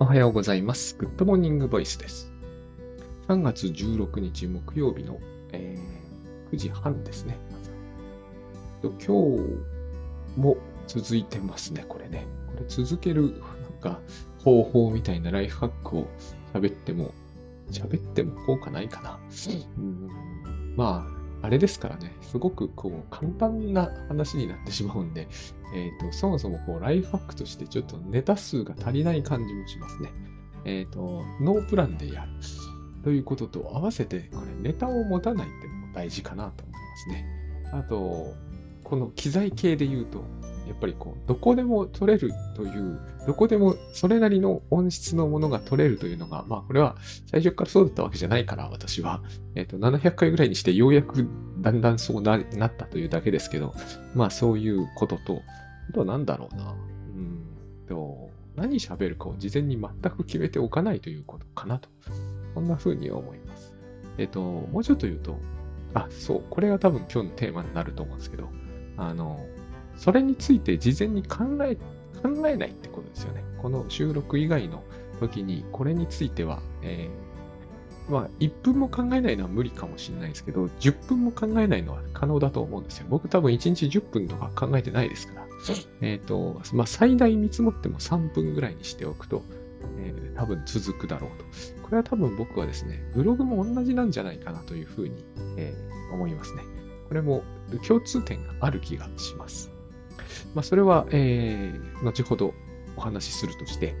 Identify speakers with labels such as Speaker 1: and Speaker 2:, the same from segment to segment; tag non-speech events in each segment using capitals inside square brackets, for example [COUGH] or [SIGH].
Speaker 1: おはようございます。グッドモーニングボイスです。3月16日木曜日の、えー9時半ですね。今日も続いてますね、これね。これ続けるなんか方法みたいなライフハックを喋っても、喋っても効果ないかな。うんまあ、あれですからね、すごくこう簡単な話になってしまうんで、[LAUGHS] えっ、と、そもそもこうライフハックとしてちょっとネタ数が足りない感じもしますね。えっ、と、ノープランでやる。ということと合わせて、これネタを持たないっていうのも大事かなと思いますね。あと、この機材系で言うと、やっぱりこう、どこでも取れるという、どこでもそれなりの音質のものが取れるというのが、まあこれは最初からそうだったわけじゃないから、私は。えっ、と、700回ぐらいにしてようやくだんだんそうななったというだけですけど、まあそういうことと、あとは何だろうな。うんと、何喋るかを事前に全く決めておかないということかなと。そんな風に思います。えっ、と、もうちょっと言うと、あ、そう、これが多分今日のテーマになると思うんですけど、あの、それについて事前に考え、考えないってことですよね。この収録以外の時に、これについては、えーまあ、1分も考えないのは無理かもしれないですけど、10分も考えないのは可能だと思うんですよ。僕多分1日10分とか考えてないですから。えっ、と、まあ、最大見積もっても3分ぐらいにしておくと、えー多分続くだろうと。これは多分僕はですね、ブログも同じなんじゃないかなというふうに、えー思いますね。これも共通点がある気がします。まあ、それは、えー後ほどお話しするとして、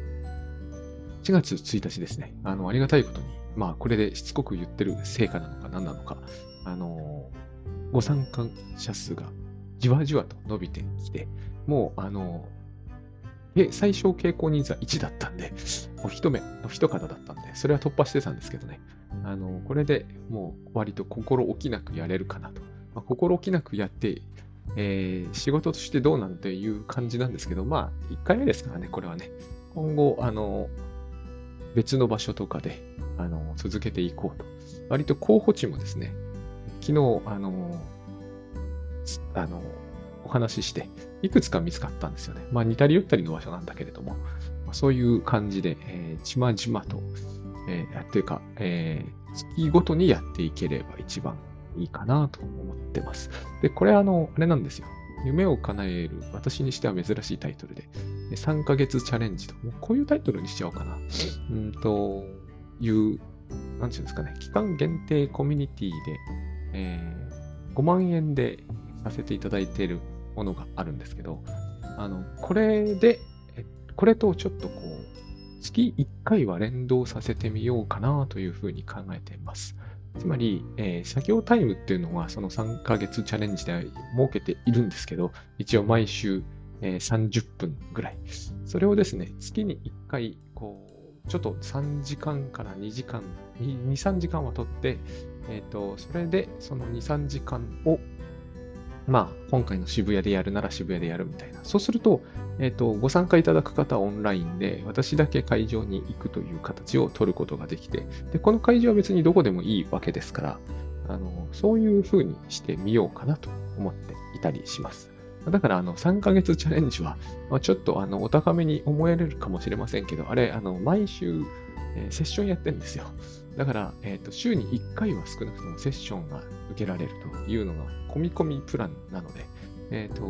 Speaker 1: 4月1日ですね、あの、ありがたいことに、まあ、これでしつこく言ってる成果なのか何なのか、あの、ご参加者数がじわじわと伸びてきて、もう、あの、え最小傾向人数は1だったんで、お一目、お一方だったんで、それは突破してたんですけどね。あの、これでもう割と心置きなくやれるかなと。ま、心置きなくやって、えー仕事としてどうなんていう感じなんですけど、まあ、1回目ですからね、これはね。今後、あの、別の場所とかで、あの、続けていこうと。割と候補地もですね、昨日、あの、あの、お話しして、いくつか見つかったんですよね。まあ似たり寄ったりの場所なんだけれども、まあそういう感じで、えー、ちまじまと、えー、っていうか、えー月ごとにやっていければ一番いいかなと思ってます。で、これあの、あれなんですよ。夢を叶える、私にしては珍しいタイトルで、3ヶ月チャレンジと、もうこういうタイトルにしちゃおうかな。うんと、いう、なんていうんですかね、期間限定コミュニティで、えー5万円でさせていただいているものがあるんですけど、あの、これで、これとちょっとこう、月1回は連動させてみようかなというふうに考えています。つまり、えー作業タイムっていうのはその3ヶ月チャレンジで設けているんですけど、一応毎週、えー30分ぐらい。それをですね、月に1回、こう、ちょっと3時間から2時間、2、3時間は取って、えっ、と、それでその2、3時間をまあ、今回の渋谷でやるなら渋谷でやるみたいな。そうすると、えっ、と、ご参加いただく方はオンラインで、私だけ会場に行くという形を取ることができて、で、この会場は別にどこでもいいわけですから、あの、そういう風にしてみようかなと思っていたりします。だから、あの、3ヶ月チャレンジは、まあ、ちょっと、あの、お高めに思えれるかもしれませんけど、あれ、あの、毎週、えーセッションやってるんですよ。だから、えっ、と、週に1回は少なくともセッションが受けられるというのが、込み込みプランなので、えっ、と、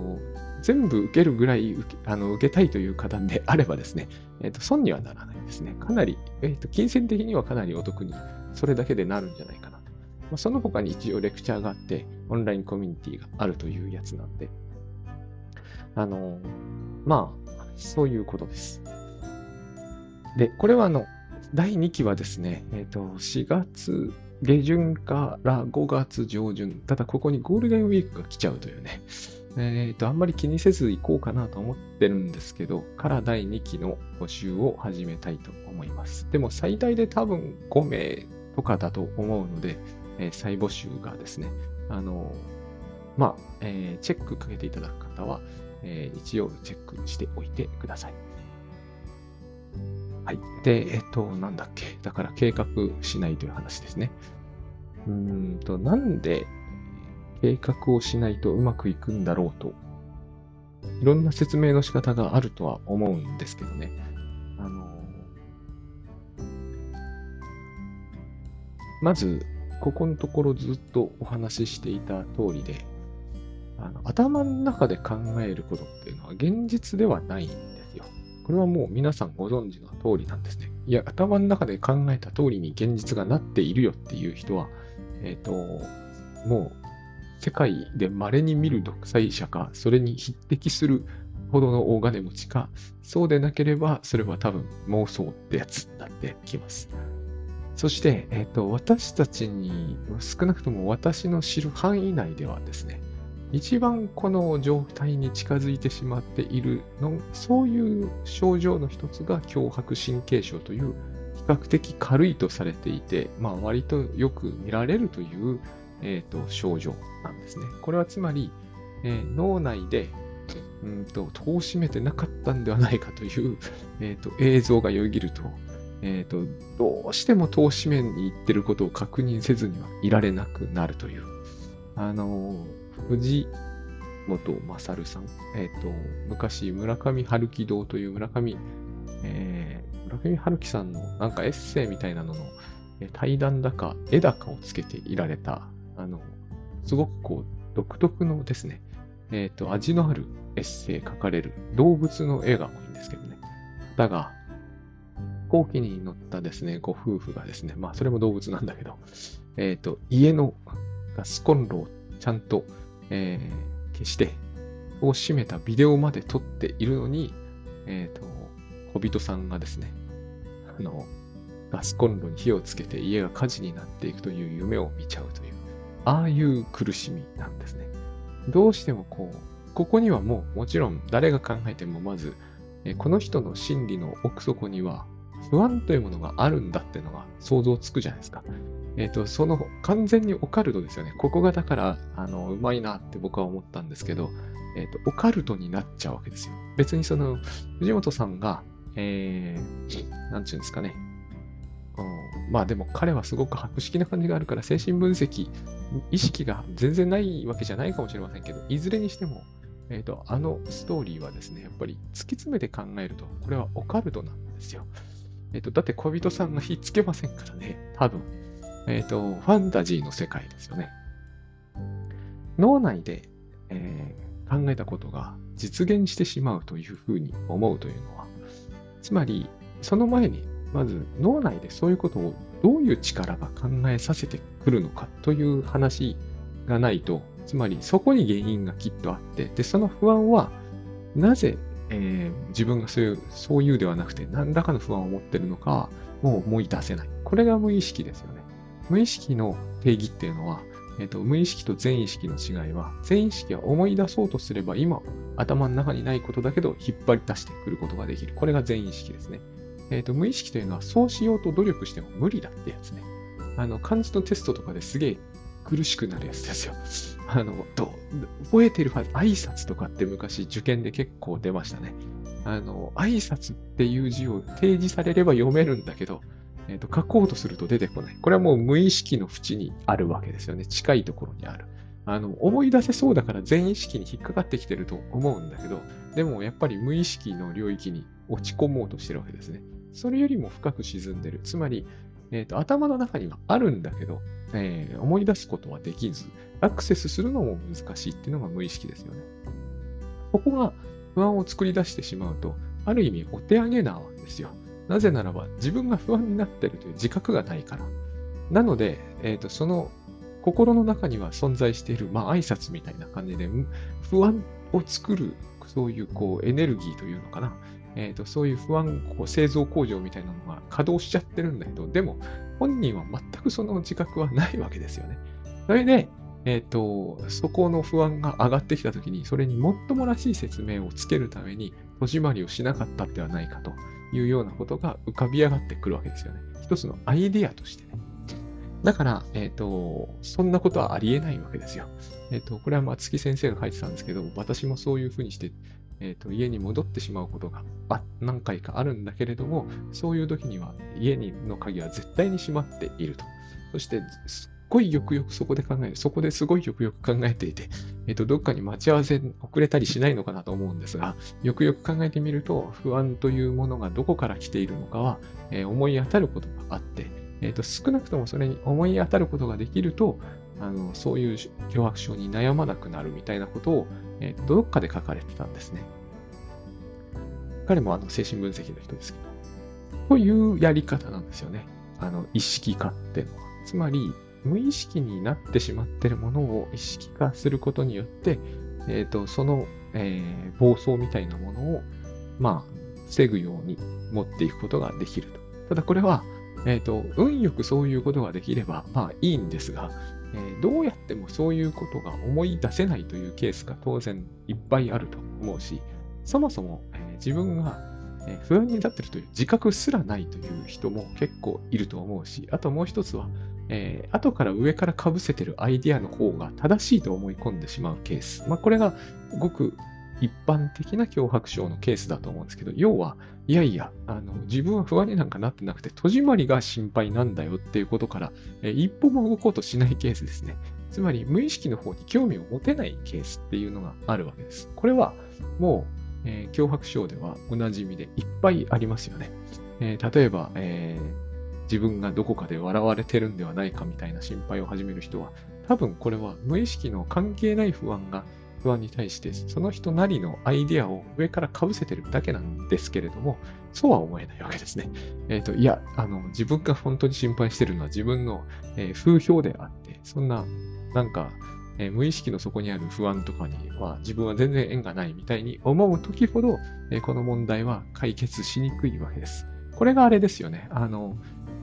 Speaker 1: 全部受けるぐらい受けあの受けたいという方であればですね、えっ、と、損にはならないですね。かなり、えっ、と、金銭的にはかなりお得に、それだけでなるんじゃないかな。まあ、その他に一応レクチャーがあって、オンラインコミュニティがあるというやつなんで、あの、まあ、そういうことです。で、これはあの、第2期はですね、えっ、と、4月下旬から5月上旬、ただここにゴールデンウィークが来ちゃうというね、えっ、と、あんまり気にせず行こうかなと思ってるんですけど、から第2期の募集を始めたいと思います。でも最大で多分5名とかだと思うので、えー再募集がですね、あの、まあ、えーチェックかけていただく方は、えー一応チェックしておいてください。はい。で、えっと、なんだっけ。だから計画しないという話ですね。うんと、なんで計画をしないとうまくいくんだろうと、いろんな説明の仕方があるとは思うんですけどね。あの、まず、ここのところずっとお話ししていた通りで、あの頭の中で考えることっていうのは現実ではないんこれはもう皆さんご存知の通りなんですね。いや、頭の中で考えた通りに現実がなっているよっていう人は、えっ、ー、と、もう世界で稀に見る独裁者か、それに匹敵するほどの大金持ちか、そうでなければ、それは多分妄想ってやつになってきます。そして、えっ、ー、と、私たちに、少なくとも私の知る範囲内ではですね、一番この状態に近づいてしまっているの、そういう症状の一つが強迫神経症という比較的軽いとされていて、まあ割とよく見られるという、えーと、症状なんですね。これはつまり、えー、脳内でうんと戸を閉めてなかったんではないかという、[LAUGHS] えーと、映像がよぎると、えーと、どうしても戸を閉めに行ってることを確認せずにはいられなくなるという、あのー、藤本勝さん、えっ、ー、と、昔、村上春樹堂という村上、えー、村上春樹さんのなんかエッセイみたいなのの対談だか絵高をつけていられた、あの、すごくこう、独特のですね、えっ、ー、と、味のあるエッセイ書かれる動物の絵が多いんですけどね。方が、飛行機に乗ったですね、ご夫婦がですね、まあそれも動物なんだけど、えっ、ー、と、家のガスコンロをちゃんと、えー、消して、を閉めたビデオまで撮っているのに、えっ、ー、と、小人さんがですね、あの、ガスコンロに火をつけて家が火事になっていくという夢を見ちゃうという、ああいう苦しみなんですね。どうしてもこう、ここにはもうもちろん誰が考えてもまず、えこの人の心理の奥底には不安というものがあるんだっていうのが想像つくじゃないですか。えっ、ー、と、その完全にオカルトですよね。ここがだから、あの、うまいなって僕は思ったんですけど、えっ、ー、と、オカルトになっちゃうわけですよ。別にその、藤本さんが、えー、ていうんですかね。まあでも彼はすごく博識な感じがあるから精神分析、意識が全然ないわけじゃないかもしれませんけど、いずれにしても、えっ、ー、と、あのストーリーはですね、やっぱり突き詰めて考えると、これはオカルトなんですよ。えっ、ー、と、だって小人さんが火つけませんからね、多分。えっ、ー、と、ファンタジーの世界ですよね。脳内で、えー、考えたことが実現してしまうというふうに思うというのは、つまり、その前にまず脳内でそういうことをどういう力が考えさせてくるのかという話がないと、つまりそこに原因がきっとあって、で、その不安はなぜ、えー、自分がそういう、そういうではなくて何らかの不安を持ってるのかもう思い出せない。これが無意識ですよね。無意識の定義っていうのは、えーと、無意識と全意識の違いは、全意識は思い出そうとすれば今、頭の中にないことだけど引っ張り出してくることができる。これが全意識ですね。えっ、と、無意識というのはそうしようと努力しても無理だってやつね。あの、漢字のテストとかですげえ苦しくなるやつですよ。[LAUGHS] あの、どう覚えてるはず、挨拶とかって昔受験で結構出ましたね。あの、挨拶っていう字を提示されれば読めるんだけど、え、ー、と、書こうとすると出てこない。これはもう無意識の縁にあるわけですよね。近いところにある。あの、思い出せそうだから全意識に引っかかってきてると思うんだけど、でもやっぱり無意識の領域に落ち込もうとしてるわけですね。それよりも深く沈んでる。つまり、えーと、頭の中にはあるんだけど、えー、思い出すことはできず、アクセスするのも難しいっていうのが無意識ですよね。ここが不安を作り出してしまうと、ある意味お手上げなわけですよ。なぜならば自分が不安になっているという自覚がないから。なので、えーと、その心の中には存在している、まあ挨拶みたいな感じで、不安を作る、そういうこうエネルギーというのかな。えーと、そういう不安こう製造工場みたいなのが稼働しちゃってるんだけど、でも本人は全くその自覚はないわけですよね。それで、え、ー、と、そこの不安が上がってきたときに、それにもっともらしい説明をつけるために、戸締まりをしなかったではないかというようなことが浮かび上がってくるわけですよね。一つのアイディアとしてね。だから、えっ、ー、と、そんなことはありえないわけですよ。えっ、ー、と、これは松木先生が書いてたんですけど、私もそういうふうにしてえーと、家に戻ってしまうことが何回かあるんだけれども、そういう時には家にの鍵は絶対に閉まっていると。そして、ごいよくよくそこで考える。そこですごいよくよく考えていて、えっ、ー、と、どっかに待ち合わせ遅れたりしないのかなと思うんですが、よくよく考えてみると、不安というものがどこから来ているのかは、えー、思い当たることがあって、えーと、少なくともそれに思い当たることができると、あのそういう脅迫症に悩まなくなるみたいなことを、えー、どっかで書かれてたんですね。彼もあの精神分析の人ですけど。というやり方なんですよね。あの意識化っていうのは。つまり、無意識になってしまっているものを意識化することによって、えーと、その、えー、暴走みたいなものを、まあ、防ぐように持っていくことができると。ただこれは、え、ー、と、運よくそういうことができれば、まあいいんですが、えー、どうやってもそういうことが思い出せないというケースが当然いっぱいあると思うし、そもそも、えー、自分が不安になっているという自覚すらないという人も結構いると思うし、あともう一つは、えー、後から上から被せてるアイディアの方が正しいと思い込んでしまうケース。まあ、これがごく一般的な脅迫症のケースだと思うんですけど、要は、いやいや、あの自分は不安になんかなってなくて、戸締まりが心配なんだよっていうことから、え一歩も動こうとしないケースですね。つまり、無意識の方に興味を持てないケースっていうのがあるわけです。これは、もう、えー、脅迫症ではおなじみでいっぱいありますよね。えー、例えば、えー、自分がどこかで笑われてるんではないかみたいな心配を始める人は、多分これは無意識の関係ない不安が不安に対して、その人なりのアイデアを上から被せてるだけなんですけれども、そうは思えないわけですね。[LAUGHS] えっ、ー、と、いや、あの、自分が本当に心配してるのは自分の、えー、風評であって、そんな、なんか、えー、無意識の底にある不安とかには自分は全然縁がないみたいに思う時ほど、えこの問題は解決しにくいわけです。これがあれですよね。あの、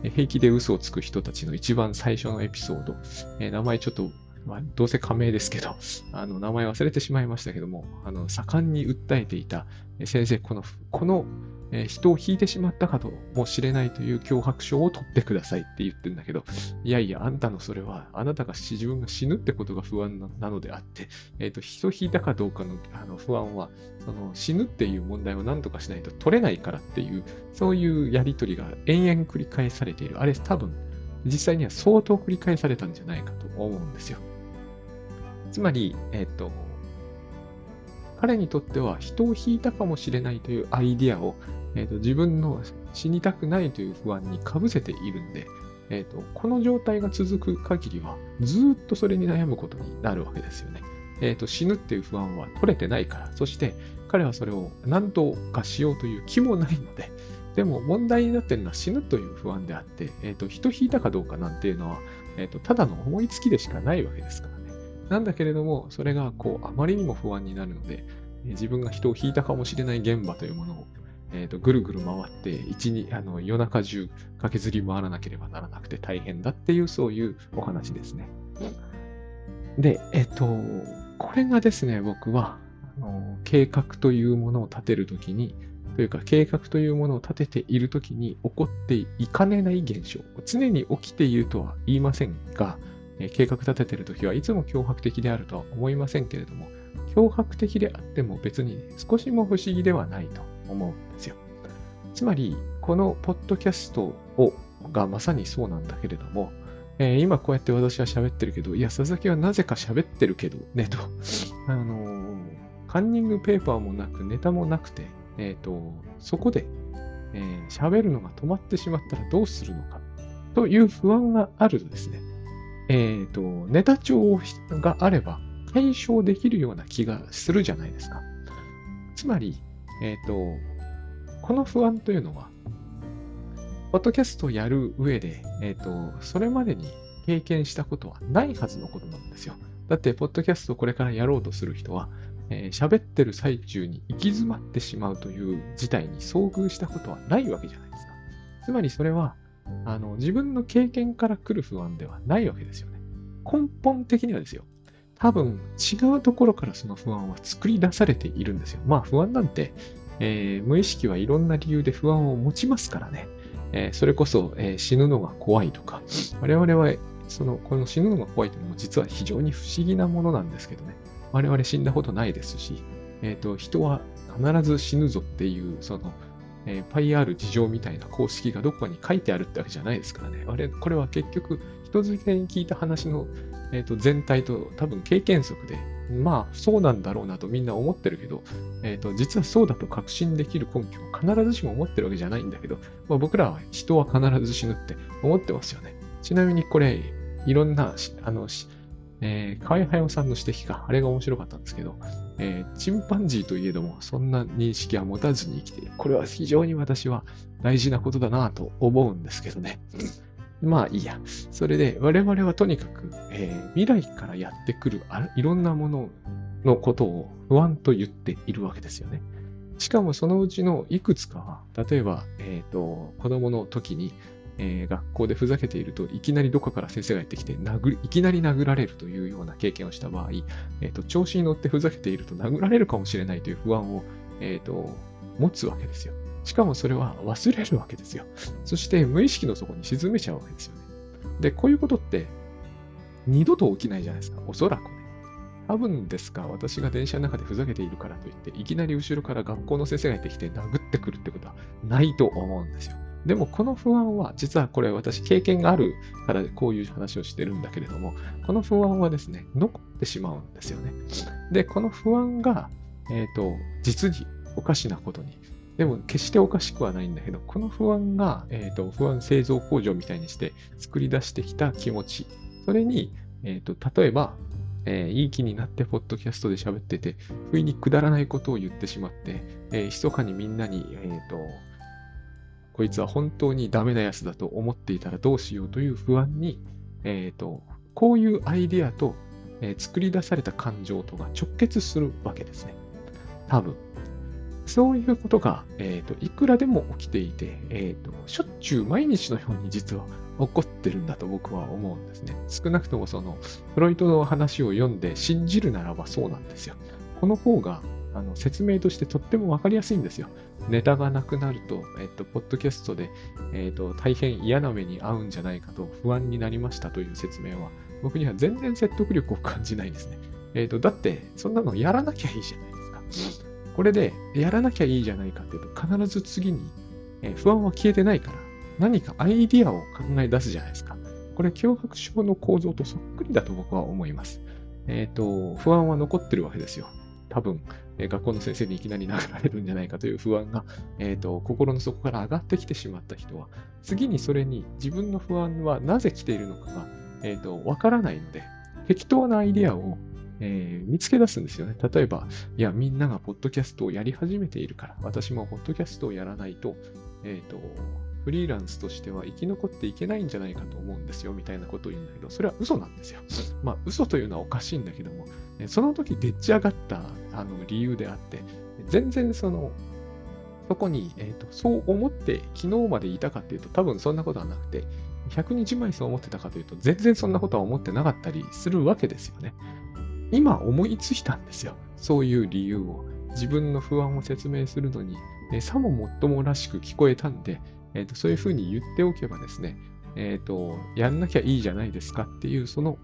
Speaker 1: 平気で嘘をつく人たちの一番最初のエピソード。え名前ちょっとまあ、どうせ仮名ですけど、[LAUGHS] あの、名前忘れてしまいましたけども、あの、盛んに訴えていた、先生、この、この、え人を引いてしまったかともしれないという脅迫症を取ってくださいって言ってんだけど、いやいや、あんたのそれは、あなたが自分が死ぬってことが不安なのであって、えっ、ー、と、人引いたかどうかのあの不安は、その死ぬっていう問題を何とかしないと取れないからっていう、そういうやりとりが延々繰り返されている。あれ多分、実際には相当繰り返されたんじゃないかと思うんですよ。つまり、えっ、と、彼にとっては人を引いたかもしれないというアイディアを、えっと、自分の死にたくないという不安にかぶせているんで、えっと、この状態が続く限りはずっとそれに悩むことになるわけですよね。えっと、死ぬっていう不安は取れてないから、そして彼はそれを何とかしようという気もないので、でも問題になっているのは死ぬという不安であって、えっと、人引いたかどうかなんていうのは、えっと、ただの思いつきでしかないわけですから。なんだけれども、それがこうあまりにも不安になるので、自分が人を引いたかもしれない現場というものを、えーと、ぐるぐる回って一あの夜中中駆けずり回らなければならなくて大変だっていうそういうお話ですね。で、えっ、ー、と、これがですね、僕はあの計画というものを立てるときに、というか計画というものを立てているときに起こっていかねない現象。常に起きているとは言いませんが、計画立ててるときはいつも脅迫的であるとは思いませんけれども、脅迫的であっても別に少しも不思議ではないと思うんですよ。つまり、このポッドキャストをがまさにそうなんだけれども、えー、今こうやって私は喋ってるけど、いや、佐々木はなぜか喋ってるけど、ね、と。[LAUGHS] あのー、カンニングペーパーもなく、ネタもなくて、えっ、ー、と、そこで、えー、喋るのが止まってしまったらどうするのか、という不安があるとですね、えっ、ー、と、ネタ帳があれば解消できるような気がするじゃないですか。つまり、えっ、ー、と、この不安というのは、ポッドキャストをやる上で、えっ、ー、と、それまでに経験したことはないはずのことなんですよ。だって、ポッドキャストをこれからやろうとする人は、えー、喋ってる最中に行き詰まってしまうという事態に遭遇したことはないわけじゃないですか。つまりそれは、あの、自分の経験から来る不安ではないわけですよね。根本的にはですよ。多分違うところからその不安は作り出されているんですよ。まあ不安なんて、えー、無意識はいろんな理由で不安を持ちますからね。えー、それこそ、えー、死ぬのが怖いとか、我々はその、この死ぬのが怖いというのも実は非常に不思議なものなんですけどね。我々死んだことないですし、えっ、と、人は必ず死ぬぞっていう、その、えー、パイ R 事情みたいな公式がどこかに書いてあるってわけじゃないですからね。あれ、これは結局、人付けに聞いた話の、えーと、全体と多分経験則で、まあ、そうなんだろうなとみんな思ってるけど、え、ー、と、実はそうだと確信できる根拠を必ずしも思ってるわけじゃないんだけど、まあ、僕らは人は必ず死ぬって思ってますよね。ちなみにこれ、いろんな、あの、えー、河合隼さんの指摘か、あれが面白かったんですけど、えー、チンパンジーといえども、そんな認識は持たずに生きている。これは非常に私は大事なことだなと思うんですけどね。[LAUGHS] まあいいや。それで、我々はとにかく、えー、未来からやってくるあいろんなもののことを不安と言っているわけですよね。しかもそのうちのいくつかは、例えば、えっ、ー、と、子供の時に、えー、学校でふざけているといきなりどこかから先生がやってきて殴いきなり殴られるというような経験をした場合、えーと、調子に乗ってふざけていると殴られるかもしれないという不安を、えーと、持つわけですよ。しかもそれは忘れるわけですよ。そして無意識の底に沈めちゃうわけですよね。で、こういうことって二度と起きないじゃないですか。おそらくね。多分ですか、私が電車の中でふざけているからといって、いきなり後ろから学校の先生がやってきて殴ってくるってことはないと思うんですよ。でもこの不安は、実はこれ私経験があるからこういう話をしてるんだけれども、この不安はですね、残ってしまうんですよね。で、この不安が、えっ、ー、と、実におかしなことに、でも決しておかしくはないんだけど、この不安が、えっ、ー、と、不安製造工場みたいにして作り出してきた気持ち、それに、えっ、ー、と、例えば、えー、いい気になってポッドキャストで喋ってて、不意にくだらないことを言ってしまって、えー、密かにみんなに、えっ、と、こいつは本当にダメなやつだと思っていたらどうしようという不安に、え、ー、と、こういうアイディアと、えー、作り出された感情とが直結するわけですね。多分。そういうことが、えっ、ー、と、いくらでも起きていて、えっ、と、しょっちゅう毎日のように実は起こってるんだと僕は思うんですね。少なくともその、フロイトの話を読んで信じるならばそうなんですよ。この方があの説明としてとってもわかりやすいんですよ。ネタがなくなると、えっと、ポッドキャストで、えっと、大変嫌な目に遭うんじゃないかと不安になりましたという説明は、僕には全然説得力を感じないですね。えっと、だって、そんなのやらなきゃいいじゃないですか。これで、やらなきゃいいじゃないかっていうと、必ず次に、え、不安は消えてないから、何かアイディアを考え出すじゃないですか。これ、脅迫症の構造とそっくりだと僕は思います。えっ、ー、と、不安は残ってるわけですよ。多分、え学校の先生にいきなり殴られるんじゃないかという不安が、えーと、心の底から上がってきてしまった人は、次にそれに自分の不安はなぜ来ているのかが、えーと、わからないので、適当なアイディアを、えー、見つけ出すんですよね。例えば、いや、みんながポッドキャストをやり始めているから、私もポッドキャストをやらないと、えっ、ー、と、フリーランスとしては生き残っていけないんじゃないかと思うんですよ、みたいなことを言うんだけど、それは嘘なんですよ。まあ、嘘というのはおかしいんだけども、その時でっち上がったあの理由であって、全然その、そこに、えーと、そう思って昨日までいたかっていうと、多分そんなことはなくて、100日前そう思ってたかというと、全然そんなことは思ってなかったりするわけですよね。今思いついたんですよ。そういう理由を。自分の不安を説明するのに、えさももっともらしく聞こえたんで、えーと、そういうふうに言っておけばですね、えっ、ー、と、やんなきゃいいじゃないですかっていう、その、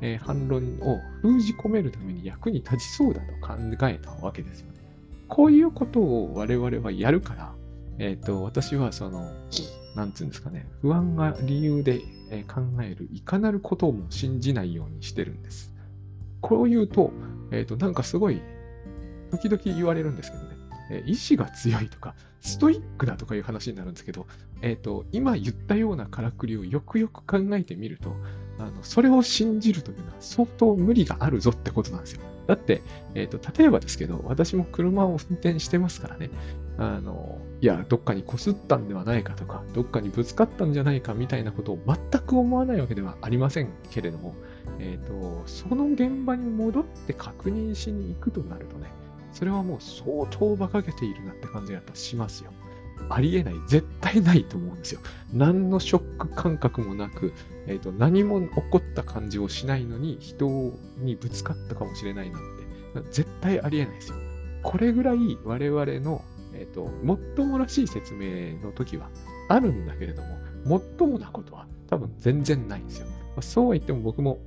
Speaker 1: えー、反論を封じ込めるために役に立ちそうだと考えたわけですよね。こういうことを我々はやるから、え、ー、と、私はその、なんつうんですかね、不安が理由で考えるいかなることも信じないようにしてるんです。こう言うと、えっ、と、なんかすごい、時々言われるんですけどね、え意志が強いとか、ストイックだとかいう話になるんですけど、え、ー、と、今言ったようなからくりをよくよく考えてみると、あの、それを信じるというのは相当無理があるぞってことなんですよ。だって、え、ー、と、例えばですけど、私も車を運転してますからね、あの、いや、どっかに擦ったんではないかとか、どっかにぶつかったんじゃないかみたいなことを全く思わないわけではありませんけれども、え、ー、と、その現場に戻って確認しに行くとなるとね、それはもう相当馬鹿げているなって感じがしますよ。ありえない。絶対ないと思うんですよ。何のショック感覚もなく、えーと、何も起こった感じをしないのに人にぶつかったかもしれないなんて、絶対ありえないですよ。これぐらい我々の、えーと、もっともらしい説明の時はあるんだけれども、もっともなことは多分全然ないんですよ。まあ、そうは言っても僕も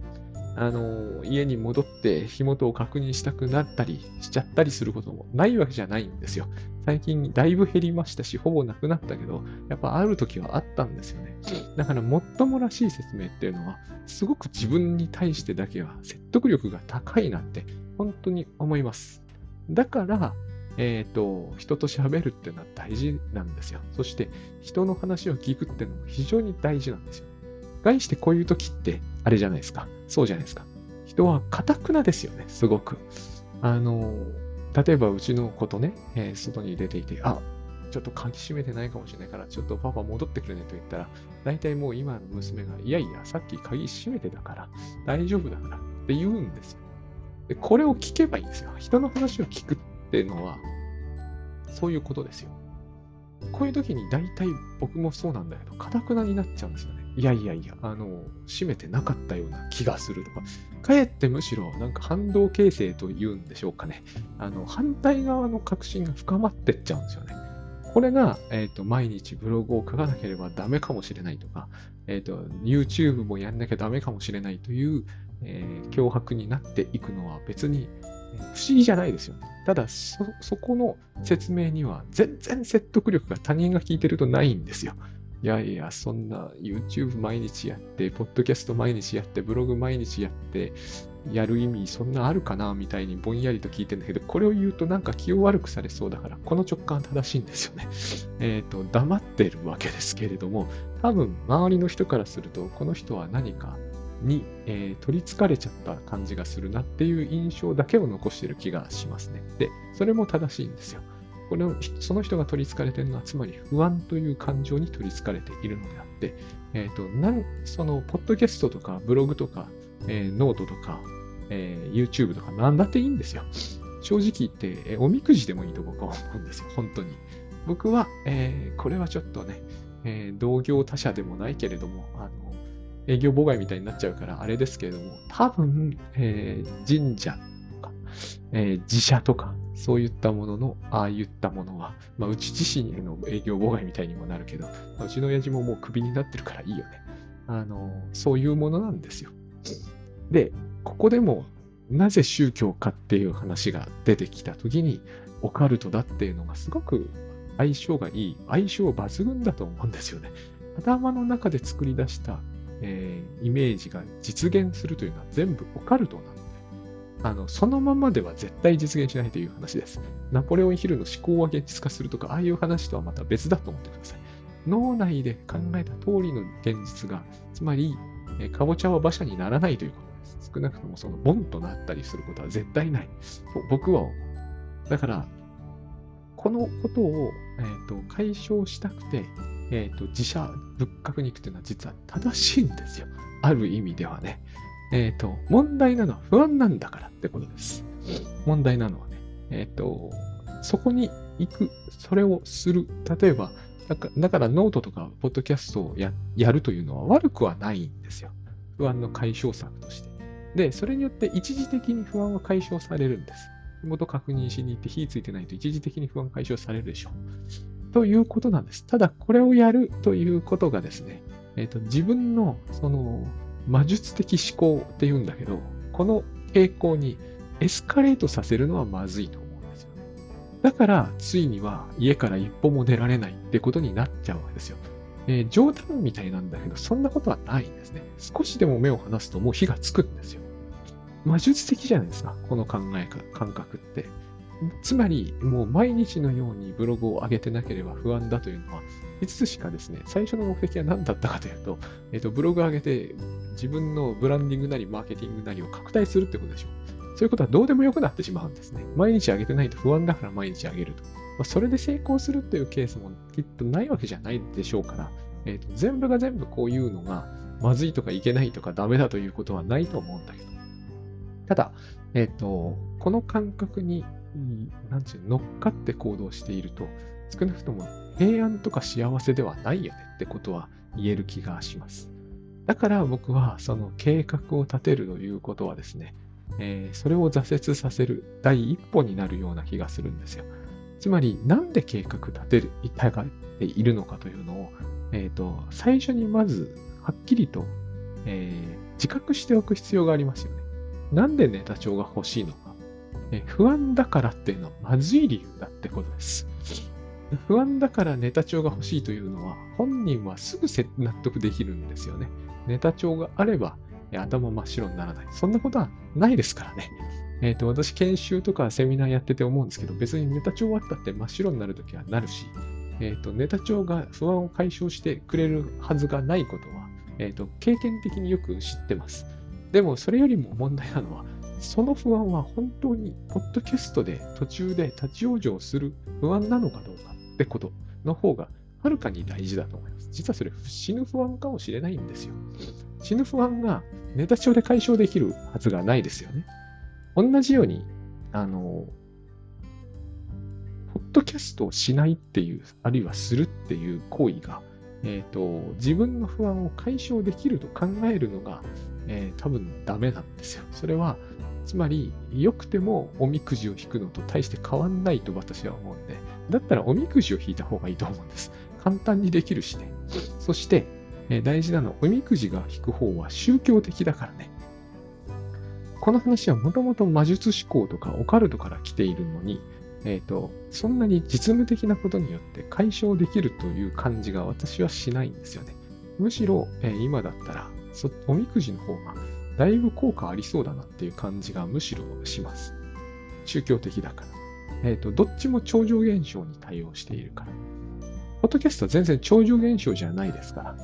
Speaker 1: あの、家に戻って火元を確認したくなったりしちゃったりすることもないわけじゃないんですよ。最近だいぶ減りましたし、ほぼなくなったけど、やっぱある時はあったんですよね。だから、もっともらしい説明っていうのは、すごく自分に対してだけは説得力が高いなって、本当に思います。だから、えっ、ー、と、人と喋るっていうのは大事なんですよ。そして、人の話を聞くっていうのも非常に大事なんですよ。概してこういう時って、あれじゃないですか。そうじゃないですか。人は堅くなですよね、すごく。あの、例えばうちの子とね、えー、外に出ていて、あ、ちょっと鍵閉めてないかもしれないから、ちょっとパパ戻ってくれねと言ったら、大体もう今の娘が、いやいや、さっき鍵閉めてたから、大丈夫だからって言うんですよ。で、これを聞けばいいんですよ。人の話を聞くっていうのは、そういうことですよ。こういう時に大体僕もそうなんだけど、かたくなになっちゃうんですよね。いやいやいや、あの、閉めてなかったような気がするとか、かえってむしろなんか反動形成というんでしょうかね。あの、反対側の確信が深まってっちゃうんですよね。これが、えっ、ー、と、毎日ブログを書かなければダメかもしれないとか、えっ、ー、と、YouTube もやんなきゃダメかもしれないという、えー、脅迫になっていくのは別に不思議じゃないですよね。ただそ、そこの説明には全然説得力が他人が聞いてるとないんですよ。いやいや、そんな YouTube 毎日やって、ポッドキャスト毎日やって、ブログ毎日やって、やる意味そんなあるかなみたいにぼんやりと聞いてんだけど、これを言うとなんか気を悪くされそうだから、この直感正しいんですよね。[LAUGHS] えっ、ー、と、黙ってるわけですけれども、多分周りの人からすると、この人は何かに、えー、取り憑かれちゃった感じがするなっていう印象だけを残してる気がしますね。で、それも正しいんですよ。これその人が取り憑かれているのは、つまり不安という感情に取り憑かれているのであって、え、ー、と、なん、その、ポッドキャストとか、ブログとか、えー、ノートとか、えー、YouTube とか、なんだっていいんですよ。正直言って、えおみくじでもいいと僕は思うんですよ、本当に。僕は、えこれはちょっとね、え同業他社でもないけれども、あの、営業妨害みたいになっちゃうから、あれですけれども、多分、えー神社とか、え自社とか、そういったものの、ああいったものは、まあ、うち自身への営業妨害みたいにもなるけど、まあ、うちの親父ももうクビになってるからいいよね。あの、そういうものなんですよ。で、ここでも、なぜ宗教かっていう話が出てきたときに、オカルトだっていうのがすごく相性がいい、相性抜群だと思うんですよね。頭の中で作り出した、えー、イメージが実現するというのは全部オカルトなのあの、そのままでは絶対実現しないという話です。ナポレオンヒルの思考は現実化するとか、ああいう話とはまた別だと思ってください。脳内で考えた通りの現実が、つまり、えかぼちゃは馬車にならないということです。少なくともそのボンとなったりすることは絶対ない。と僕は思う。だから、このことを、えーと、解消したくて、えーと自社仏閣に行くというのは実は正しいんですよ。ある意味ではね。えっ、ー、と、問題なのは不安なんだからってことです。問題なのはね。えっ、ー、と、そこに行く、それをする。例えば、だからだからノートとかポッドキャストをややるというのは悪くはないんですよ。不安の解消策として。で、それによって一時的に不安は解消されるんです。元確認しに行って火ついてないと一時的に不安解消されるでしょう。ということなんです。ただ、これをやるということがですね、え、ー、と、自分の、その、魔術的思考って言うんだけど、この傾向にエスカレートさせるのはまずいと思うんですよね。だから、ついには家から一歩も出られないってことになっちゃうわけですよ。えー、冗談みたいなんだけど、そんなことはないんですね。少しでも目を離すともう火がつくんですよ。魔術的じゃないですか、この考え感覚って。つまり、もう毎日のようにブログを上げてなければ不安だというのは、5つしかですね、最初の目的は何だったかというと、えっ、と、ブログ上げて自分のブランディングなりマーケティングなりを拡大するってことでしょう。そういうことはどうでもよくなってしまうんですね。毎日上げてないと不安だから毎日上げると。まあ、それで成功するというケースもきっとないわけじゃないでしょうから、えっ、と、全部が全部こういうのがまずいとかいけないとかダメだということはないと思うんだけど。ただ、えっ、と、この感覚に、なんていう乗っかって行動していると、少なくとも平安とか幸せではないよねってことは言える気がします。だから僕はその計画を立てるということはですね、えー、それを挫折させる第一歩になるような気がするんですよ。つまり、なんで計画立てる、たがっているのかというのを、えっ、ー、と、最初にまず、はっきりと、えー、自覚しておく必要がありますよね。なんでネタ帳が欲しいのか。え不安だからっていうのはまずい理由だってことです。不安だからネタ帳が欲しいというのは、本人はすぐ納得できるんですよね。ネタ帳があれば、頭真っ白にならない。そんなことはないですからね。えっ、と、私、研修とかセミナーやってて思うんですけど、別にネタ帳終わったって真っ白になるときはなるし、えっ、と、ネタ帳が不安を解消してくれるはずがないことは、えっ、と、経験的によく知ってます。でも、それよりも問題なのは、その不安は本当に、ポッドキャストで途中で立ち往生する不安なのかどうかってことの方が、はるかに大事だと思います。実はそれ、死ぬ不安かもしれないんですよ。死ぬ不安がネタ帳で解消できるはずがないですよね。同じように、あの、ポッドキャストをしないっていう、あるいはするっていう行為が、えっ、ー、と、自分の不安を解消できると考えるのが、えー、多分ダメなんですよ。それは、つまり、良くてもおみくじを引くのと大して変わんないと私は思うんで、だったらおみくじを引いた方がいいと思うんです。簡単にできるしね。そして、え、大事なのは、おみくじが引く方は宗教的だからね。この話はもともと魔術思考とかオカルトから来ているのに、えっ、ー、と、そんなに実務的なことによって解消できるという感じが私はしないんですよね。むしろ、えー、今だったら、おみくじの方がだいぶ効果ありそうだなっていう感じがむしろします。宗教的だから。えっ、ー、と、どっちも超常現象に対応しているから。ポッドキャストは全然超常現象じゃないですから。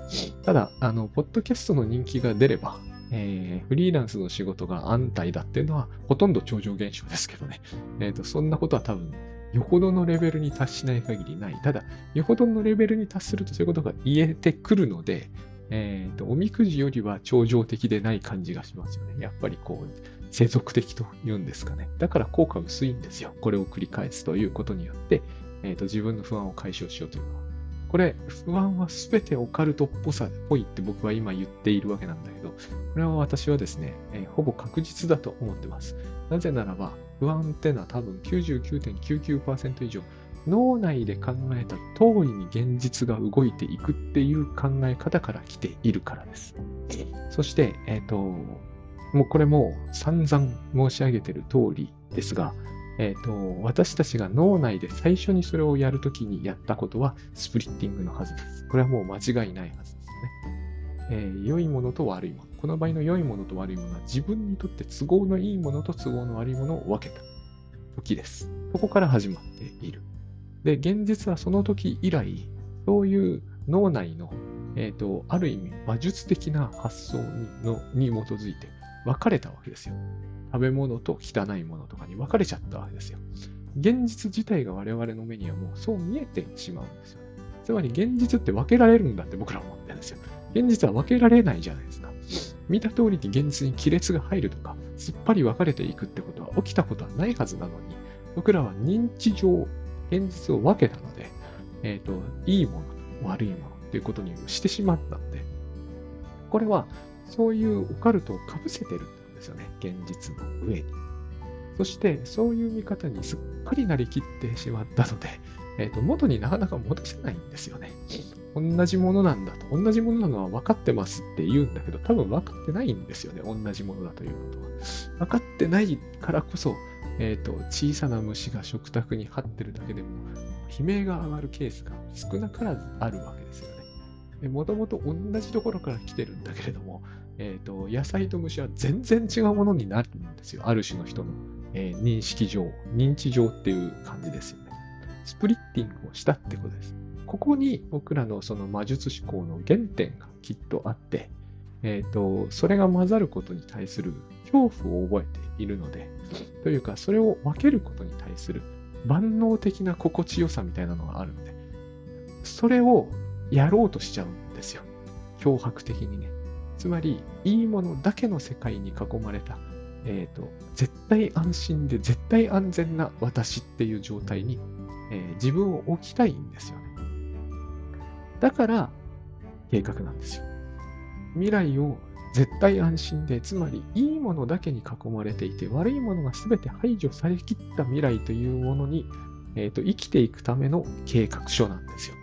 Speaker 1: ただ、あの、ポッドキャストの人気が出れば、えー、フリーランスの仕事が安泰だっていうのはほとんど超常現象ですけどね。[LAUGHS] えっ、ー、と、そんなことは多分、よほどのレベルに達しない限りない。ただ、よほどのレベルに達するとそういうことが言えてくるので、えっ、ー、と、おみくじよりは超常的でない感じがしますよね。やっぱりこう、世俗的と言うんですかね。だから効果薄いんですよ。これを繰り返すということによって、えっ、と、自分の不安を解消しようというのは。これ、不安は全てオカルトっぽさっぽいって僕は今言っているわけなんだけど、これは私はですね、えー、ほぼ確実だと思ってます。なぜならば、不安ってのは多分99.99%以上、脳内で考えた通りに現実が動いていくっていう考え方から来ているからです。そして、えっ、ー、と、もうこれも散々申し上げてる通りですが、え、ー、と、私たちが脳内で最初にそれをやるときにやったことはスプリッティングのはずです。これはもう間違いないはずですね。えー、良いものと悪いもの。この場合の良いものと悪いものは自分にとって都合のいいものと都合の悪いものを分けた時です。そこから始まっている。で、現実はその時以来、そういう脳内の、え、ー、と、ある意味、魔術的な発想にのに基づいて分かれたわけですよ。食べ物と汚いものとかに分かれちゃったわけですよ。現実自体が我々の目にはもうそう見えてしまうんですよ。つまり現実って分けられるんだって僕ら思ってるんですよ。現実は分けられないじゃないですか。見た通りに現実に亀裂が入るとか、すっぱり分かれていくってことは起きたことはないはずなのに、僕らは認知上、現実を分けたので、えっ、ー、と、いいものと、悪いものっていうことにしてしまったんで、これはそういうオカルトをかぶせてるんですよね。現実の上に。そして、そういう見方にすっかりなりきってしまったので、[LAUGHS] え、ー、と、元になかなか戻せないんですよね。同じものなんだと。同じものなのは分かってますって言うんだけど、多分分かってないんですよね。同じものだということは。分かってないからこそ、え、ー、と、小さな虫が食卓に張ってるだけでも、悲鳴が上がるケースが少なからずあるわけですよね。もともと同じところから来てるんだけれども、え、ー、と、野菜と虫は全然違うものになるんですよ。ある種の人の、えー、認識上、認知上っていう感じですよね。スプリッティングをしたってことです。ここに僕らのその魔術思考の原点がきっとあって、え、ー、と、それが混ざることに対する恐怖を覚えているので、というか、それを分けることに対する万能的な心地よさみたいなのがあるので、それをやろうとしちゃうんですよ。脅迫的にね。つまり、いいものだけの世界に囲まれた、え、ー、と、絶対安心で絶対安全な私っていう状態に、えー、自分を置きたいんですよね。だから、計画なんですよ。未来を絶対安心で、つまりいいものだけに囲まれていて、悪いものが全て排除されきった未来というものに、えーと、生きていくための計画書なんですよ。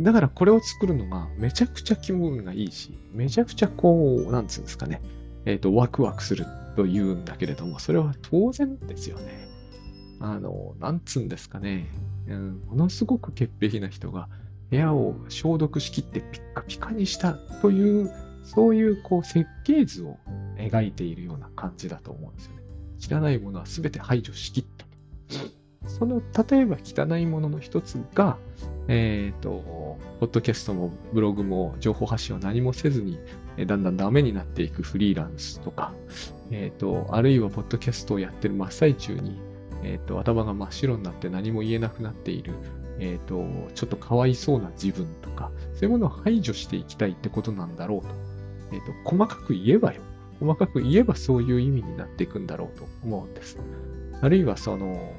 Speaker 1: だからこれを作るのがめちゃくちゃ気分がいいし、めちゃくちゃこう、なんつうんですかね、えっ、ー、と、ワクワクすると言うんだけれども、それは当然ですよね。あの、なんつうんですかね、うん、ものすごく潔癖な人が部屋を消毒しきってピッカピカにしたという、そういうこう設計図を描いているような感じだと思うんですよね。汚いものは全て排除しきった。その、例えば汚いものの一つが、えっ、ー、と、ポッドキャストもブログも情報発信を何もせずに、だんだんダメになっていくフリーランスとか、えっ、ー、と、あるいはポッドキャストをやってる真っ最中に、えっ、ー、と、頭が真っ白になって何も言えなくなっている、えっ、と、ちょっとかわいそうな自分とか、そういうものを排除していきたいってことなんだろうと。えっ、と、細かく言えばよ。細かく言えばそういう意味になっていくんだろうと思うんです。あるいはその、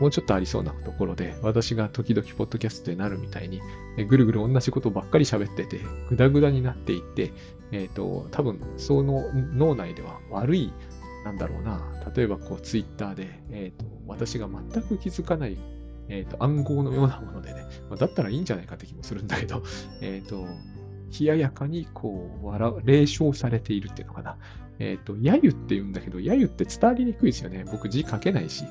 Speaker 1: もうちょっとありそうなところで、私が時々ポッドキャストになるみたいに、ぐるぐる同じことばっかり喋ってて、ぐだぐだになっていって、えっ、ー、と、多分、その脳内では悪い、なんだろうな、例えばこう、ツイッターで、えっ、ー、と、私が全く気づかない、えっ、ー、と、暗号のようなものでね、まあ、だったらいいんじゃないかって気もするんだけど、えっ、と、冷ややかにこう、笑う、霊笑されているっていうのかな。えっ、と、やゆって言うんだけど、やゆって伝わりにくいですよね。僕字書けないし、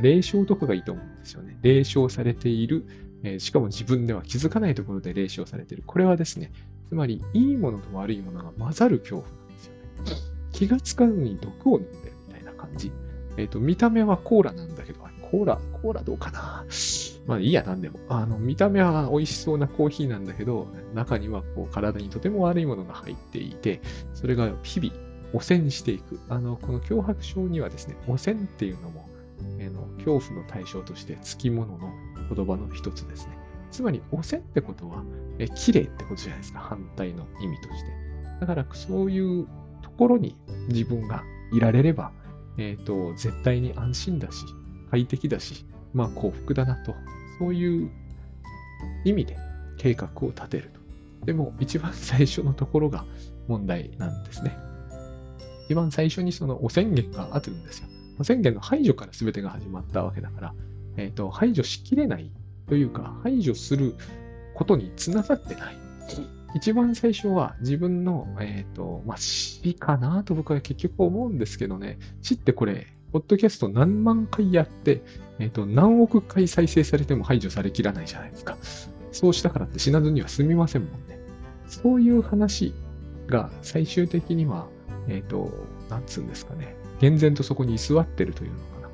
Speaker 1: 霊障とかがいいと思うんですよね。霊障されている、えー、しかも自分では気づかないところで霊障されている。これはですね、つまり、いいものと悪いものが混ざる恐怖なんですよね。気がつかずに毒を飲んでるみたいな感じ。えっ、ー、と、見た目はコーラなんだけど、コーラ、コーラどうかなまあいいや、なんでも。あの、見た目は美味しそうなコーヒーなんだけど、中にはこう体にとても悪いものが入っていて、それが日々汚染していく。あの、この脅迫症にはですね、汚染っていうのもえの恐怖の対象としてつきものの言葉の一つですね。つまり、汚染ってことは、え綺麗ってことじゃないですか。反対の意味として。だから、そういうところに自分がいられれば、えっ、ー、と、絶対に安心だし、快適だし、まあ幸福だなと、そういう意味で計画を立てると。でも、一番最初のところが問題なんですね。一番最初にその汚染源があるんですよ。宣言の排除から全てが始まったわけだから、え、ー、と、排除しきれないというか、排除することにつながってない。一番最初は自分の、え、ー、と、まあ、死かなと僕は結局思うんですけどね、死ってこれ、ポッドキャスト何万回やって、え、ー、と、何億回再生されても排除されきらないじゃないですか。そうしたからって死なずには済みませんもんね。そういう話が最終的には、えっ、と、なんつうんですかね。厳然とそこに居座ってるというのかな。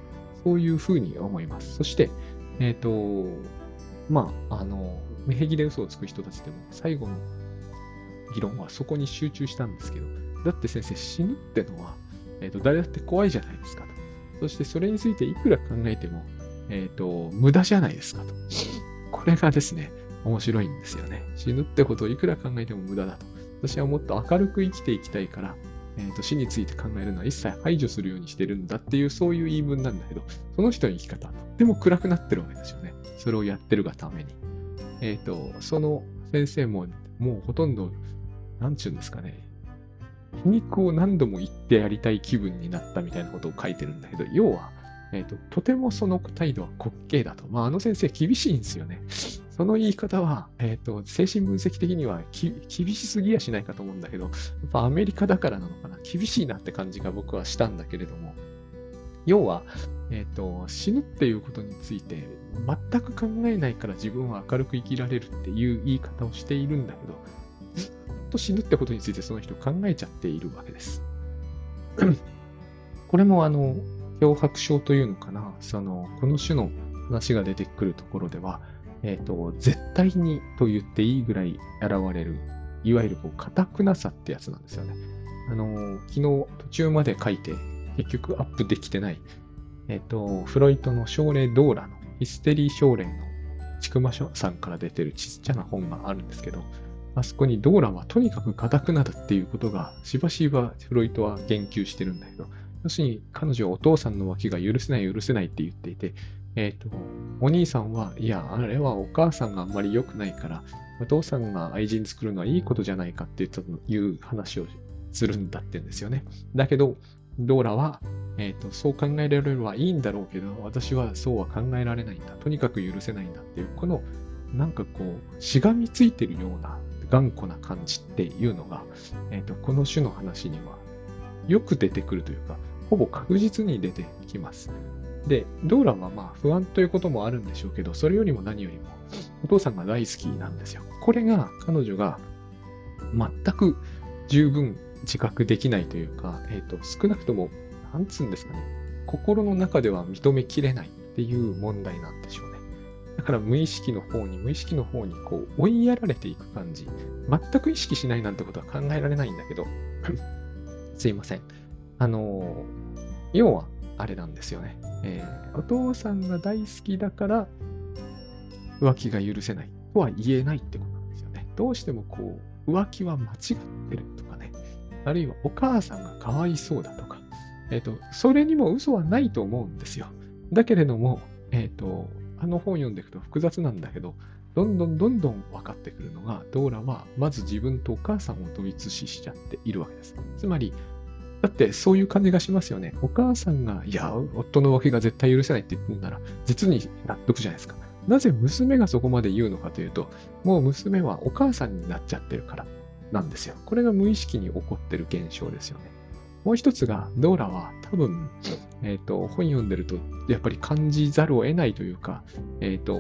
Speaker 1: そういうふうに思います。そして、えっ、ー、と、まあ、あの、目壁で嘘をつく人たちでも最後の議論はそこに集中したんですけど、だって先生死ぬってのは、えっ、ー、と、誰だって怖いじゃないですかと。そしてそれについていくら考えても、えっ、と、無駄じゃないですかと。これがですね、面白いんですよね。死ぬってことをいくら考えても無駄だと。私はもっと明るく生きていきたいから、えーと、死について考えるのは一切排除するようにしてるんだっていうそういう言い分なんだけど、その人の生き方、とっても暗くなってるわけですよね。それをやってるがために。えっ、ー、と、その先生ももうほとんど、なんちゅうんですかね、皮肉を何度も言ってやりたい気分になったみたいなことを書いてるんだけど、要は、えーと、とてもその態度は滑稽だと。まあ、あの先生厳しいんですよね。その言い方は、えっ、ー、と、精神分析的には厳しすぎやしないかと思うんだけど、やっぱアメリカだからなのかな。厳しいなって感じが僕はしたんだけれども、要は、えっ、ー、と、死ぬっていうことについて、全く考えないから自分は明るく生きられるっていう言い方をしているんだけど、ずっと死ぬってことについてその人考えちゃっているわけです。これもあの、脅迫症というのかな、その、この種の話が出てくるところでは、えっ、ー、と、絶対にと言っていいぐらい現れる、いわゆるこう、堅くなさってやつなんですよね。あの、昨日途中まで書いて、結局アップできてない、えっ、ー、と、フロイトの症例ドーラのヒステリー症例のちくまさんから出てるちっちゃな本があるんですけど、あそこにドーラはとにかく硬くなるっていうことがしばしばフロイトは言及してるんだけど、要するに彼女はお父さんの脇が許せない許せないって言っていて、えっ、ー、と、お兄さんは、いや、あれはお母さんがあんまり良くないから、お父さんが愛人作るのはいいことじゃないかっていう話をするんだってんですよね。だけど、ドーラは、え、ー、と、そう考えられるのはいいんだろうけど、私はそうは考えられないんだ。とにかく許せないんだっていう、この、なんかこう、しがみついてるような頑固な感じっていうのが、えっ、ー、と、この種の話にはよく出てくるというか、ほぼ確実に出てきます。で、ドーラはまあ不安ということもあるんでしょうけど、それよりも何よりもお父さんが大好きなんですよ。これが彼女が全く十分自覚できないというか、えっ、ー、と、少なくともなんつうんですかね、心の中では認めきれないっていう問題なんでしょうね。だから無意識の方に、無意識の方にこう追いやられていく感じ。全く意識しないなんてことは考えられないんだけど、[LAUGHS] すいません。あの、要は、あれなんですよね。えー、お父さんが大好きだから浮気が許せないとは言えないってことなんですよね。どうしてもこう、浮気は間違ってるとかね。あるいはお母さんがかわいそうだとか。えっ、ー、と、それにも嘘はないと思うんですよ。だけれども、えっ、ー、と、あの本読んでいくと複雑なんだけど、どんどんどんどん分かってくるのが、ドーラはまず自分とお母さんを同一視しちゃっているわけです。つまり、だってそういう感じがしますよね。お母さんが、いや、夫の浮気が絶対許せないって言ってんなら、実に納得じゃないですか。なぜ娘がそこまで言うのかというと、もう娘はお母さんになっちゃってるからなんですよ。これが無意識に起こってる現象ですよね。もう一つが、ドーラは多分、えっ、ー、と、本読んでると、やっぱり感じざるを得ないというか、えっ、ー、と、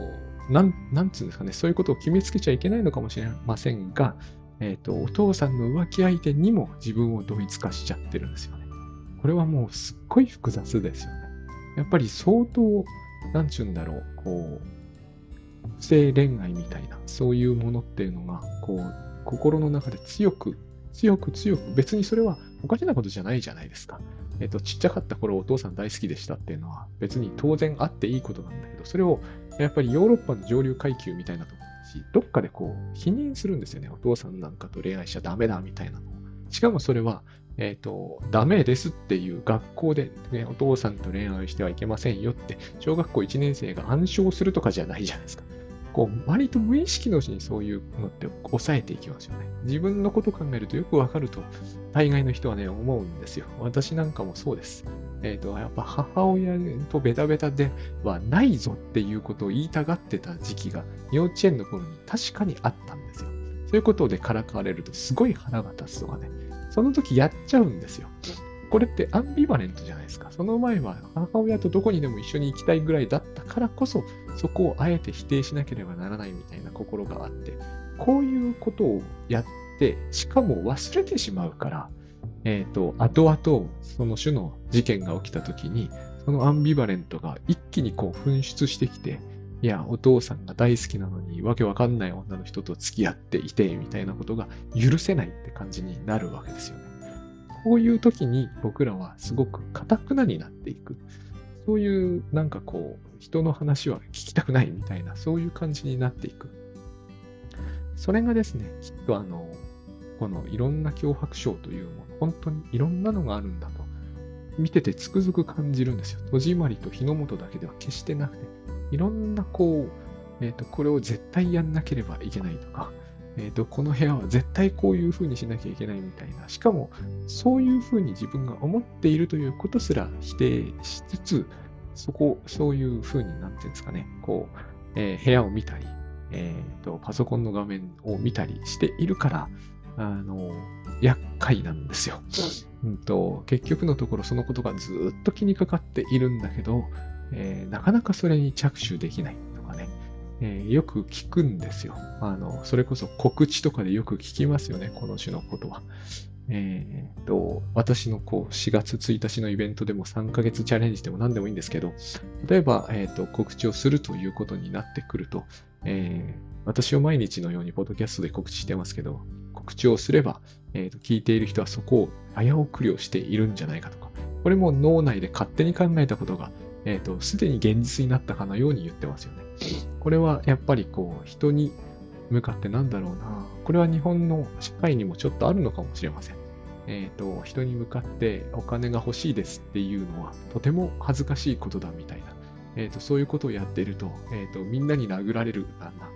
Speaker 1: なん、なんつうんですかね、そういうことを決めつけちゃいけないのかもしれませんが、えっ、ー、と、お父さんの浮気相手にも自分を同一化しちゃってるんですよね。これはもうすっごい複雑ですよね。やっぱり相当、なんちゅうんだろう、こう、不正恋愛みたいな、そういうものっていうのが、こう、心の中で強く、強く強く、別にそれはおかしなことじゃないじゃないですか。えっ、と、ちっちゃかった頃お父さん大好きでしたっていうのは別に当然あっていいことなんだけど、それをやっぱりヨーロッパの上流階級みたいなところ時、どっかでこう、否認するんですよね。お父さんなんかと恋愛しちゃダメだみたいなのしかもそれは、えっ、ー、と、ダメですっていう学校で、ね、お父さんと恋愛してはいけませんよって、小学校1年生が暗唱するとかじゃないじゃないですか。こう、割と無意識のうちにそういうのって抑えていきますよね。自分のこと考えるとよくわかると、大概の人はね、思うんですよ。私なんかもそうです。えっ、ー、と、やっぱ母親とベタベタではないぞっていうことを言いたがってた時期が、幼稚園の頃に確かにあったんですよ。そういうことでからかわれるとすごい腹が立つとかね。その時やっちゃうんですよ。これってアンビバレントじゃないですか。その前は母親とどこにでも一緒に行きたいぐらいだったからこそ、そこをあえて否定しなければならないみたいな心があって、こういうことをやって、しかも忘れてしまうから、えっ、ー、と、後々、その種の事件が起きた時に、そのアンビバレントが一気にこう噴出してきて、いや、お父さんが大好きなのに、わけわかんない女の人と付き合っていて、みたいなことが許せないって感じになるわけですよね。こういう時に僕らはすごく堅くなになっていく。そういうなんかこう、人の話は聞きたくないみたいな、そういう感じになっていく。それがですね、きっとあの、このいろんな脅迫症というもの、本当にいろんなのがあるんだと、見ててつくづく感じるんですよ。戸締まりと日の本だけでは決してなくて、いろんなこう、えっ、ー、と、これを絶対やんなければいけないとか、えっ、ー、と、この部屋は絶対こういう風にしなきゃいけないみたいな、しかも、そういう風に自分が思っているということすら否定しつつ、そこ、そういう風になってんですかね、こう、えー、部屋を見たり、えっ、ー、と、パソコンの画面を見たりしているから、あの、厄介なんですよ。うんと、結局のところそのことがずっと気にかかっているんだけど、えー、なかなかそれに着手できない。えー、よく聞くんですよ。あの、それこそ告知とかでよく聞きますよね、この種のことは。えー、と、私のこう4月1日のイベントでも3ヶ月チャレンジでも何でもいいんですけど、例えば、えー、と告知をするということになってくると、えー、私を毎日のようにポッドキャストで告知してますけど、告知をすれば、えー、と聞いている人はそこを早送りをしているんじゃないかとか、これも脳内で勝手に考えたことが、え、ー、と、すでに現実になったかのように言ってますよね。これはやっぱりこう、人に向かってなんだろうな。これは日本の社会にもちょっとあるのかもしれません。えっ、ー、と、人に向かってお金が欲しいですっていうのはとても恥ずかしいことだみたいな。えっ、ー、と、そういうことをやっていると、えっ、と、みんなに殴られる、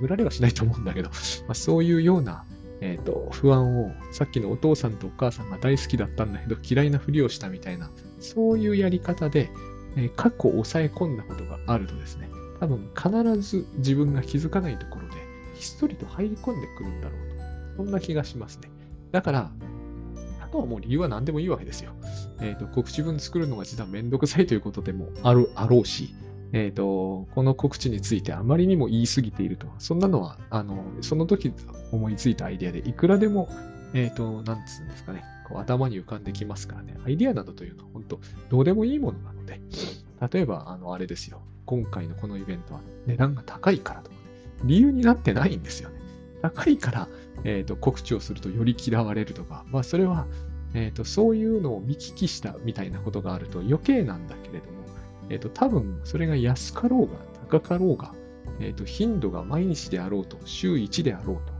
Speaker 1: 殴られはしないと思うんだけど、[LAUGHS] まあ、そういうような、えっ、と、不安を、さっきのお父さんとお母さんが大好きだったんだけど嫌いなふりをしたみたいな、そういうやり方で、え過去を抑え込んだことがあるとですね、多分必ず自分が気づかないところで、ひっそりと入り込んでくるんだろうと。そんな気がしますね。だから、あとはもう理由は何でもいいわけですよ。えっ、ー、と、告知文作るのが実はめんどくさいということでも [LAUGHS] ある、あろうし、えっ、ー、と、この告知についてあまりにも言い過ぎていると。そんなのは、あの、その時思いついたアイデアでいくらでもえっ、と、なんつうんですかね、こう頭に浮かんできますからね、アイデアなどというのは本当、どうでもいいものなので、例えば、あの、あれですよ、今回のこのイベントは値段が高いからとか、ね、理由になってないんですよね。高いから、えっ、と、告知をするとより嫌われるとか、まあ、それは、えっ、と、そういうのを見聞きしたみたいなことがあると余計なんだけれども、えっ、と、多分、それが安かろうが高かろうが、えっ、と、頻度が毎日であろうと、週1であろうと、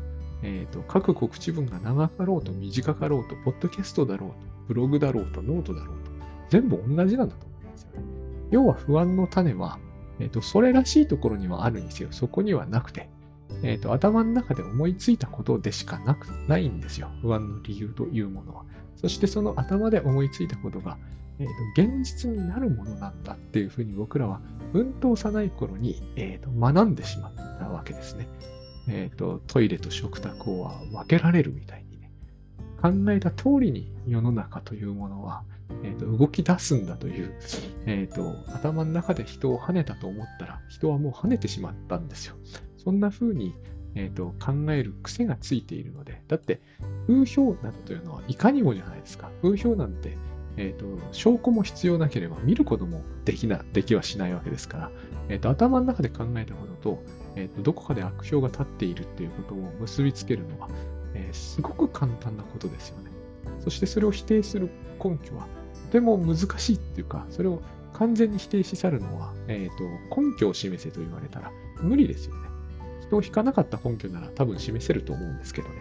Speaker 1: えっ、と、書く告知文が長かろうと短かろうと、ポッドキャストだろうと、ブログだろうと、ノートだろうと、全部同じなんだと思うんですよね。要は不安の種は、えっ、と、それらしいところにはあるにせよ、そこにはなくて、えっ、と、頭の中で思いついたことでしかなく、ないんですよ。不安の理由というものは。そしてその頭で思いついたことが、えーと、現実になるものなんだっていうふうに僕らは、うんと幼い頃に、えーと、学んでしまったわけですね。えーと。トイレと食卓を分けられるみたいにね。考えた通りに世の中というものは、えー、と動き出すんだという、えー、と頭の中で人を跳ねたと思ったら、人はもう跳ねてしまったんですよ。そんな風に、えー、と考える癖がついているので、だって風評などというのはいかにもじゃないですか。風評なんて、えーと、証拠も必要なければ見ることもできな、できはしないわけですから、えーと、頭の中で考えたことと、えーと、どこかで悪評が立っているっていうことを結びつけるのは、えー、すごく簡単なことですよね。そしてそれを否定する根拠はても難しいっていうか、それを完全に否定し去るのは、えー、と根拠を示せと言われたら無理ですよね。人を引かなかった根拠なら多分示せると思うんですけどね。